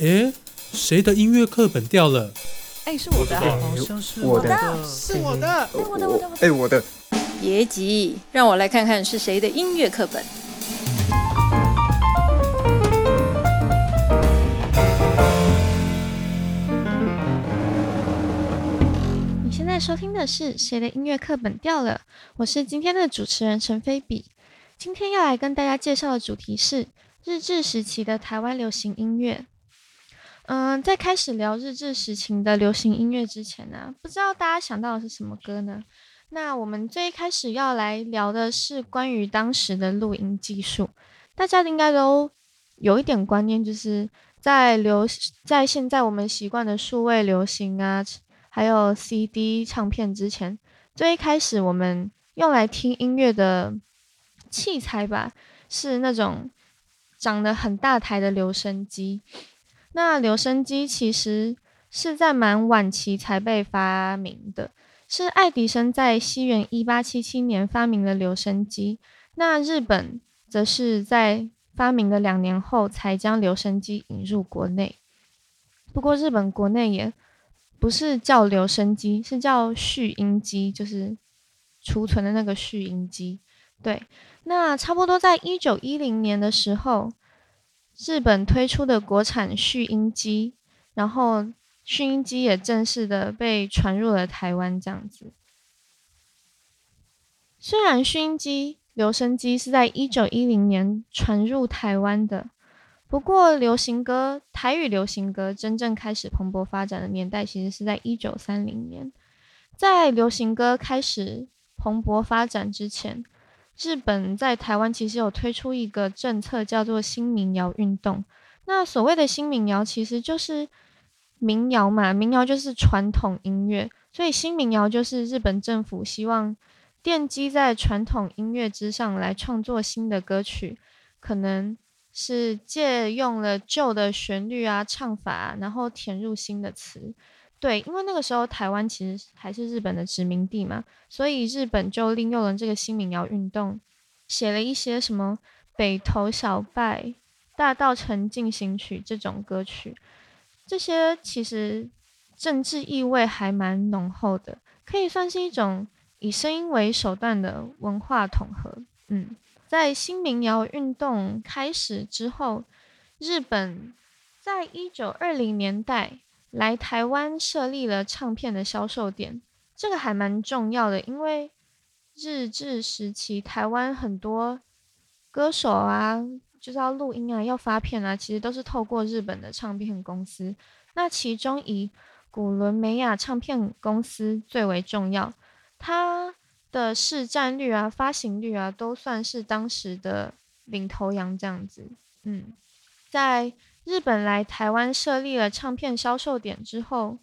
诶，谁的音乐课本掉了？哎，是我的，好像是我的是我的。哎，我的，我的，我的。哎，我的。别急，让我来看看是谁的音乐课本。你现在收听的是《谁的音乐课本掉了》，我是今天的主持人陈菲比。今天要来跟大家介绍的主题是日治时期的台湾流行音乐。嗯，在开始聊日治时期的流行音乐之前呢，不知道大家想到的是什么歌呢？那我们最一开始要来聊的是关于当时的录音技术。大家应该都有一点观念，就是在流在现在我们习惯的数位流行啊，还有 CD 唱片之前，最一开始我们用来听音乐的器材吧，是那种长得很大台的留声机。那留声机其实是在蛮晚期才被发明的，是爱迪生在西元一八七七年发明了留声机。那日本则是在发明了两年后才将留声机引入国内。不过日本国内也不是叫留声机，是叫蓄音机，就是储存的那个蓄音机。对，那差不多在一九一零年的时候。日本推出的国产蓄音机，然后蓄音机也正式的被传入了台湾。这样子，虽然蓄音机、留声机是在一九一零年传入台湾的，不过流行歌、台语流行歌真正开始蓬勃发展的年代，其实是在一九三零年。在流行歌开始蓬勃发展之前。日本在台湾其实有推出一个政策，叫做新民谣运动。那所谓的新民谣，其实就是民谣嘛，民谣就是传统音乐，所以新民谣就是日本政府希望奠基在传统音乐之上来创作新的歌曲，可能是借用了旧的旋律啊、唱法，然后填入新的词。对，因为那个时候台湾其实还是日本的殖民地嘛，所以日本就利用了这个新民谣运动，写了一些什么《北投小拜》《大道城进行曲》这种歌曲，这些其实政治意味还蛮浓厚的，可以算是一种以声音为手段的文化统合。嗯，在新民谣运动开始之后，日本在一九二零年代。来台湾设立了唱片的销售点，这个还蛮重要的，因为日治时期台湾很多歌手啊，就是要录音啊，要发片啊，其实都是透过日本的唱片公司。那其中以古伦美亚唱片公司最为重要，它的市占率啊、发行率啊，都算是当时的领头羊这样子。嗯，在。日本来台湾设立了唱片销售点之后，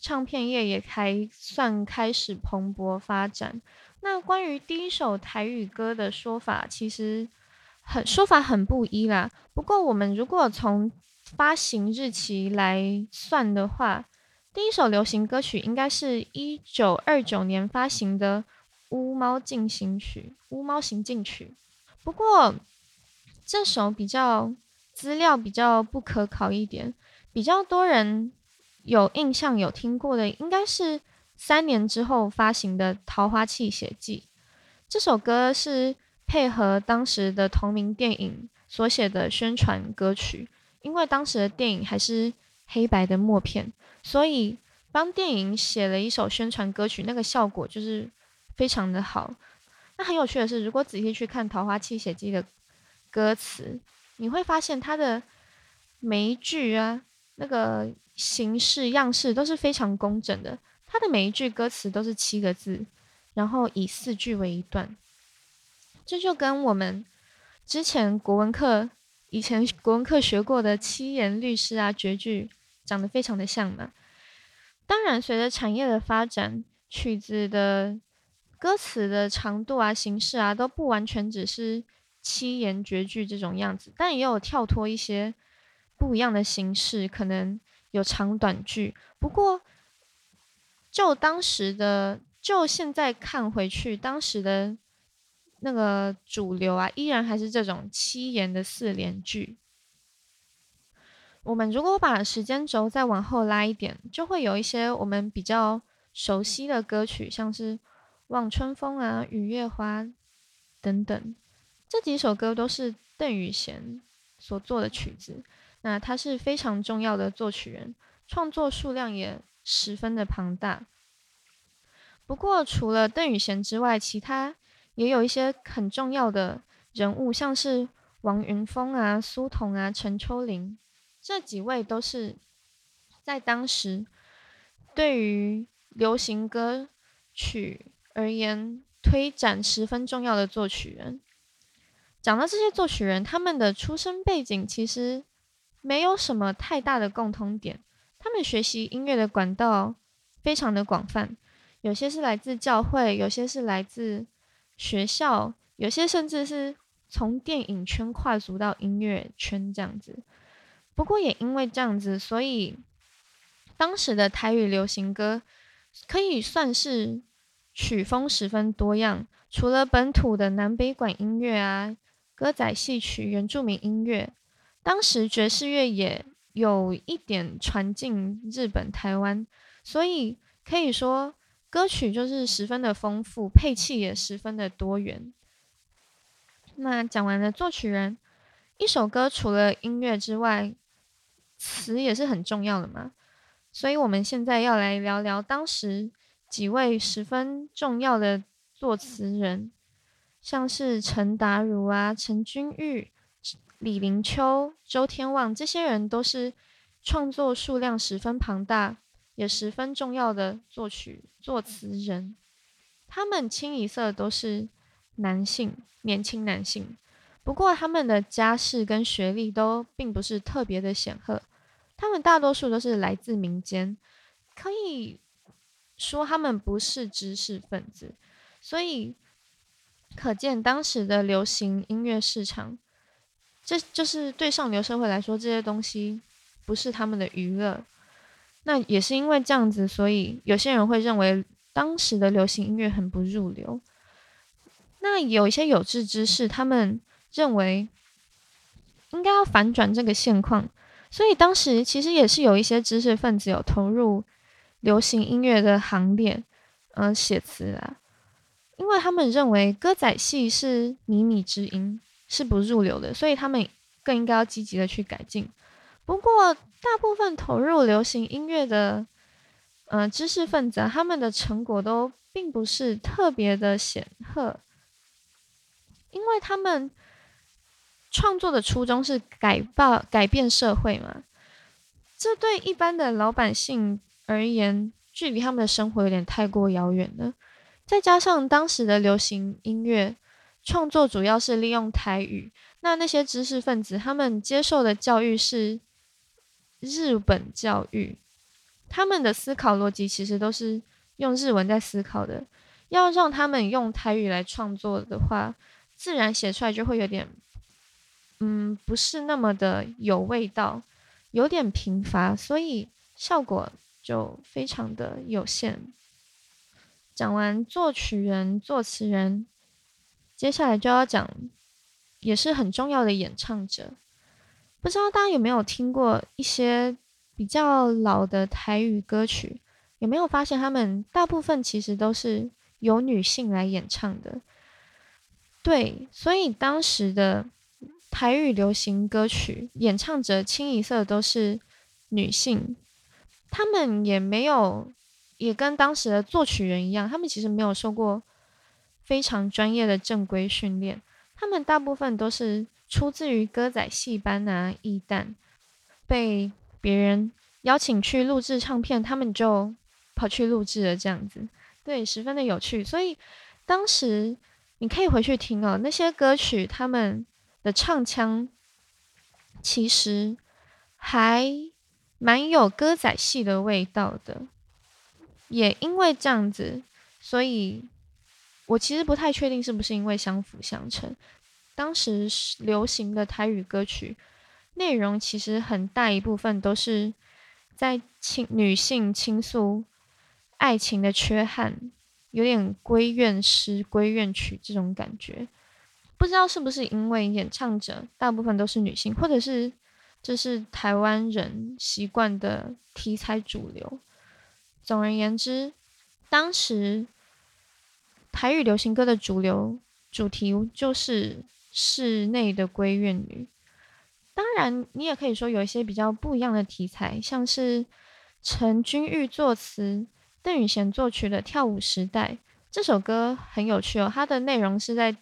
唱片业也还算开始蓬勃发展。那关于第一首台语歌的说法，其实很说法很不一啦。不过我们如果从发行日期来算的话，第一首流行歌曲应该是一九二九年发行的《乌猫进行曲》《乌猫行进曲》。不过这首比较。资料比较不可考一点，比较多人有印象有听过的，应该是三年之后发行的《桃花泣血记》这首歌，是配合当时的同名电影所写的宣传歌曲。因为当时的电影还是黑白的默片，所以帮电影写了一首宣传歌曲，那个效果就是非常的好。那很有趣的是，如果仔细去看《桃花泣血记》的歌词。你会发现它的每一句啊，那个形式样式都是非常工整的。它的每一句歌词都是七个字，然后以四句为一段。这就跟我们之前国文课以前国文课学过的七言律诗啊、绝句长得非常的像嘛。当然，随着产业的发展，曲子的歌词的长度啊、形式啊，都不完全只是。七言绝句这种样子，但也有跳脱一些不一样的形式，可能有长短句。不过，就当时的，就现在看回去，当时的那个主流啊，依然还是这种七言的四联句。我们如果把时间轴再往后拉一点，就会有一些我们比较熟悉的歌曲，像是《望春风》啊、《雨月花》等等。这几首歌都是邓雨贤所作的曲子，那他是非常重要的作曲人，创作数量也十分的庞大。不过，除了邓雨贤之外，其他也有一些很重要的人物，像是王云峰啊、苏童啊、陈秋玲，这几位都是在当时对于流行歌曲而言推展十分重要的作曲人。讲到这些作曲人，他们的出生背景其实没有什么太大的共通点，他们学习音乐的管道非常的广泛。有些是来自教会，有些是来自学校，有些甚至是从电影圈跨足到音乐圈这样子。不过也因为这样子，所以当时的台语流行歌可以算是曲风十分多样。除了本土的南北管音乐啊、歌仔戏曲、原住民音乐，当时爵士乐也有一点传进日本、台湾，所以可以说。歌曲就是十分的丰富，配器也十分的多元。那讲完了作曲人，一首歌除了音乐之外，词也是很重要的嘛。所以我们现在要来聊聊当时几位十分重要的作词人，像是陈达如啊、陈君玉、李林秋、周天旺这些人，都是创作数量十分庞大。也十分重要的作曲作词人，他们清一色都是男性，年轻男性。不过他们的家世跟学历都并不是特别的显赫，他们大多数都是来自民间，可以说他们不是知识分子。所以可见当时的流行音乐市场，这就是对上流社会来说，这些东西不是他们的娱乐。那也是因为这样子，所以有些人会认为当时的流行音乐很不入流。那有一些有志之士，他们认为应该要反转这个现况，所以当时其实也是有一些知识分子有投入流行音乐的行列，嗯，写词啊，因为他们认为歌仔戏是靡靡之音，是不入流的，所以他们更应该要积极的去改进。不过，大部分投入流行音乐的，呃，知识分子，他们的成果都并不是特别的显赫，因为他们创作的初衷是改报改变社会嘛。这对一般的老百姓而言，距离他们的生活有点太过遥远了。再加上当时的流行音乐创作主要是利用台语，那那些知识分子他们接受的教育是。日本教育，他们的思考逻辑其实都是用日文在思考的。要让他们用台语来创作的话，自然写出来就会有点，嗯，不是那么的有味道，有点贫乏，所以效果就非常的有限。讲完作曲人、作词人，接下来就要讲，也是很重要的演唱者。不知道大家有没有听过一些比较老的台语歌曲？有没有发现他们大部分其实都是由女性来演唱的？对，所以当时的台语流行歌曲演唱者清一色都是女性，他们也没有，也跟当时的作曲人一样，他们其实没有受过非常专业的正规训练，他们大部分都是。出自于歌仔戏班啊，艺旦被别人邀请去录制唱片，他们就跑去录制了，这样子，对，十分的有趣。所以当时你可以回去听哦，那些歌曲他们的唱腔其实还蛮有歌仔戏的味道的。也因为这样子，所以我其实不太确定是不是因为相辅相成。当时流行的台语歌曲内容，其实很大一部分都是在倾女性倾诉爱情的缺憾，有点闺怨诗、闺怨曲这种感觉。不知道是不是因为演唱者大部分都是女性，或者是这是台湾人习惯的题材主流。总而言之，当时台语流行歌的主流主题就是室内的闺怨女。当然，你也可以说有一些比较不一样的题材，像是陈君玉作词、邓雨贤作曲的《跳舞时代》这首歌很有趣哦。它的内容是在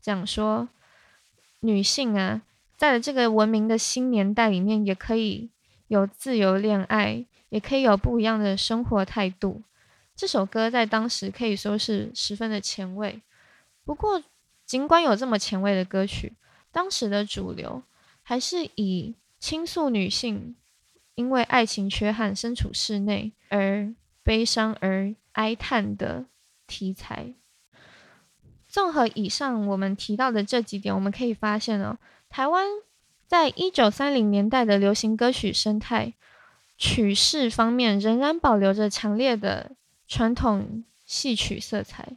讲说女性啊，在这个文明的新年代里面，也可以有自由恋爱，也可以有不一样的生活态度。这首歌在当时可以说是十分的前卫。不过，尽管有这么前卫的歌曲，当时的主流。还是以倾诉女性因为爱情缺憾身处室内而悲伤而哀叹的题材。综合以上我们提到的这几点，我们可以发现哦，台湾在一九三零年代的流行歌曲生态曲式方面仍然保留着强烈的传统戏曲色彩。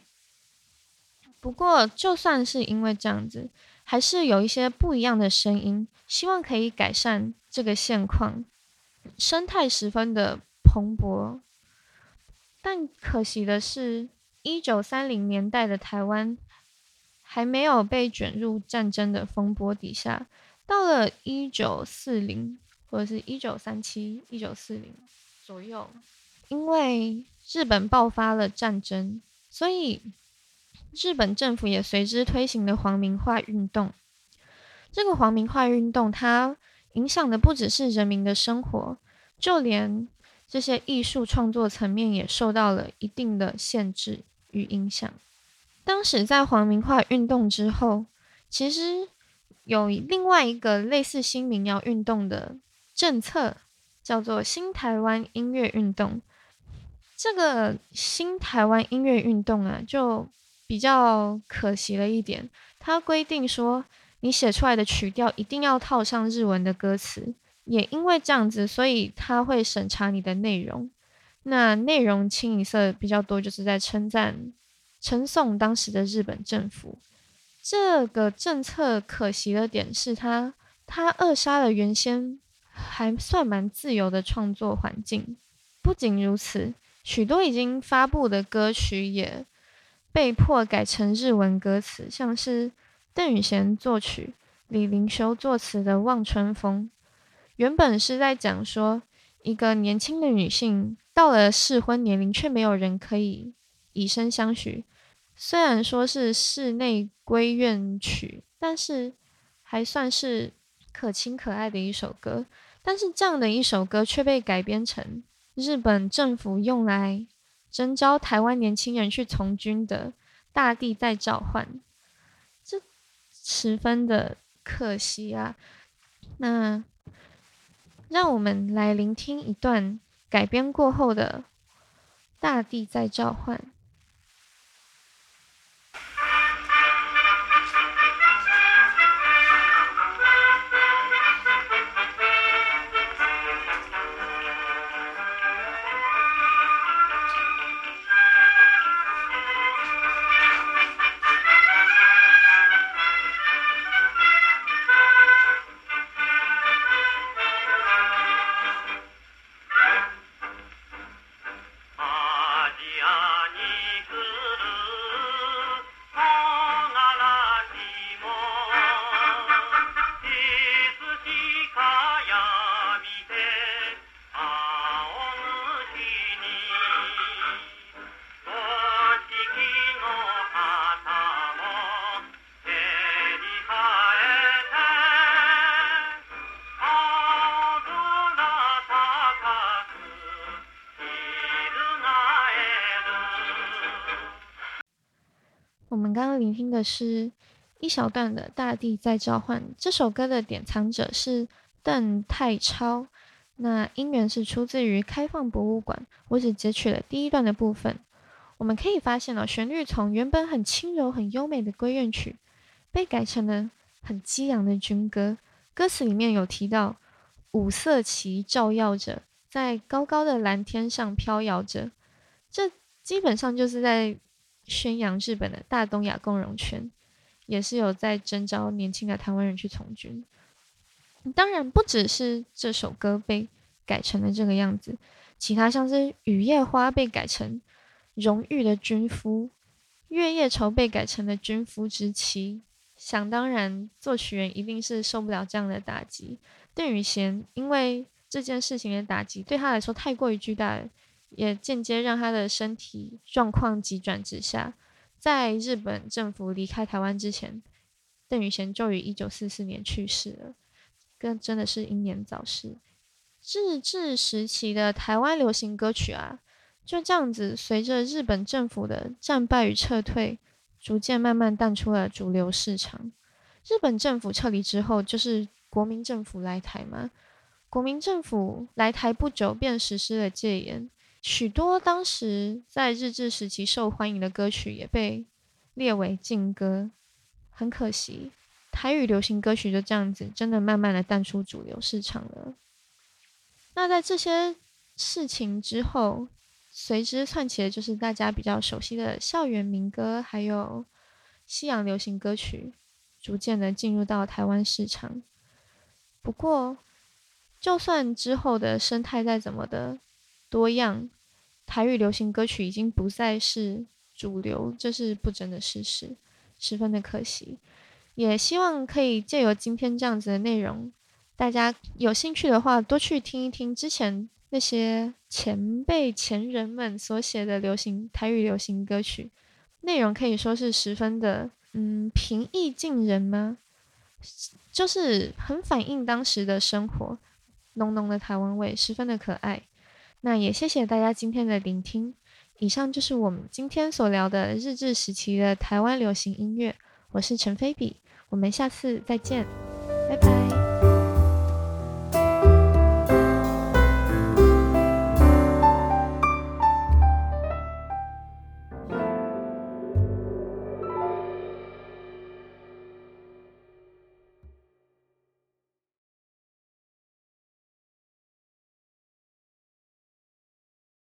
不过，就算是因为这样子。还是有一些不一样的声音，希望可以改善这个现况，生态十分的蓬勃。但可惜的是，一九三零年代的台湾还没有被卷入战争的风波底下。到了一九四零或者是一九三七、一九四零左右，因为日本爆发了战争，所以。日本政府也随之推行了皇民化运动。这个皇民化运动，它影响的不只是人民的生活，就连这些艺术创作层面也受到了一定的限制与影响。当时在皇民化运动之后，其实有另外一个类似新民谣运动的政策，叫做新台湾音乐运动。这个新台湾音乐运动啊，就比较可惜了一点，它规定说你写出来的曲调一定要套上日文的歌词，也因为这样子，所以他会审查你的内容。那内容清一色比较多，就是在称赞、称颂当时的日本政府。这个政策可惜的点是，它它扼杀了原先还算蛮自由的创作环境。不仅如此，许多已经发布的歌曲也。被迫改成日文歌词，像是邓宇贤作曲、李林修作词的《望春风》，原本是在讲说一个年轻的女性到了适婚年龄，却没有人可以以身相许。虽然说是室内闺怨曲，但是还算是可亲可爱的一首歌。但是这样的一首歌却被改编成日本政府用来。征召台湾年轻人去从军的大地在召唤，这十分的可惜啊！那让我们来聆听一段改编过后的《大地在召唤》。的是一小段的《大地在召唤》这首歌的典藏者是邓太超，那音源是出自于开放博物馆。我只截取了第一段的部分。我们可以发现哦，旋律从原本很轻柔、很优美的闺怨曲，被改成了很激昂的军歌。歌词里面有提到五色旗照耀着，在高高的蓝天上飘摇着，这基本上就是在。宣扬日本的大东亚共荣圈，也是有在征召年轻的台湾人去从军。当然，不只是这首歌被改成了这个样子，其他像是《雨夜花》被改成《荣誉的军夫》，《月夜愁》被改成了《军夫之妻》。想当然，作曲人一定是受不了这样的打击。邓宇贤因为这件事情的打击对他来说太过于巨大了，也间接让他的身体状况急转直下。在日本政府离开台湾之前，邓宇贤就于一九四四年去世了。更真的是英年早逝。日治时期的台湾流行歌曲啊，就这样子随着日本政府的战败与撤退，逐渐慢慢淡出了主流市场。日本政府撤离之后，就是国民政府来台嘛。国民政府来台不久，便实施了戒严，许多当时在日治时期受欢迎的歌曲也被列为禁歌。很可惜。台语流行歌曲就这样子，真的慢慢的淡出主流市场了。那在这些事情之后，随之窜起的就是大家比较熟悉的校园民歌，还有西洋流行歌曲，逐渐的进入到台湾市场。不过，就算之后的生态再怎么的多样，台语流行歌曲已经不再是主流，这是不争的事实，十分的可惜。也希望可以借由今天这样子的内容，大家有兴趣的话，多去听一听之前那些前辈前人们所写的流行台语流行歌曲，内容可以说是十分的，嗯，平易近人吗？就是很反映当时的生活，浓浓的台湾味，十分的可爱。那也谢谢大家今天的聆听，以上就是我们今天所聊的日治时期的台湾流行音乐，我是陈菲比。我们下次再见，拜拜。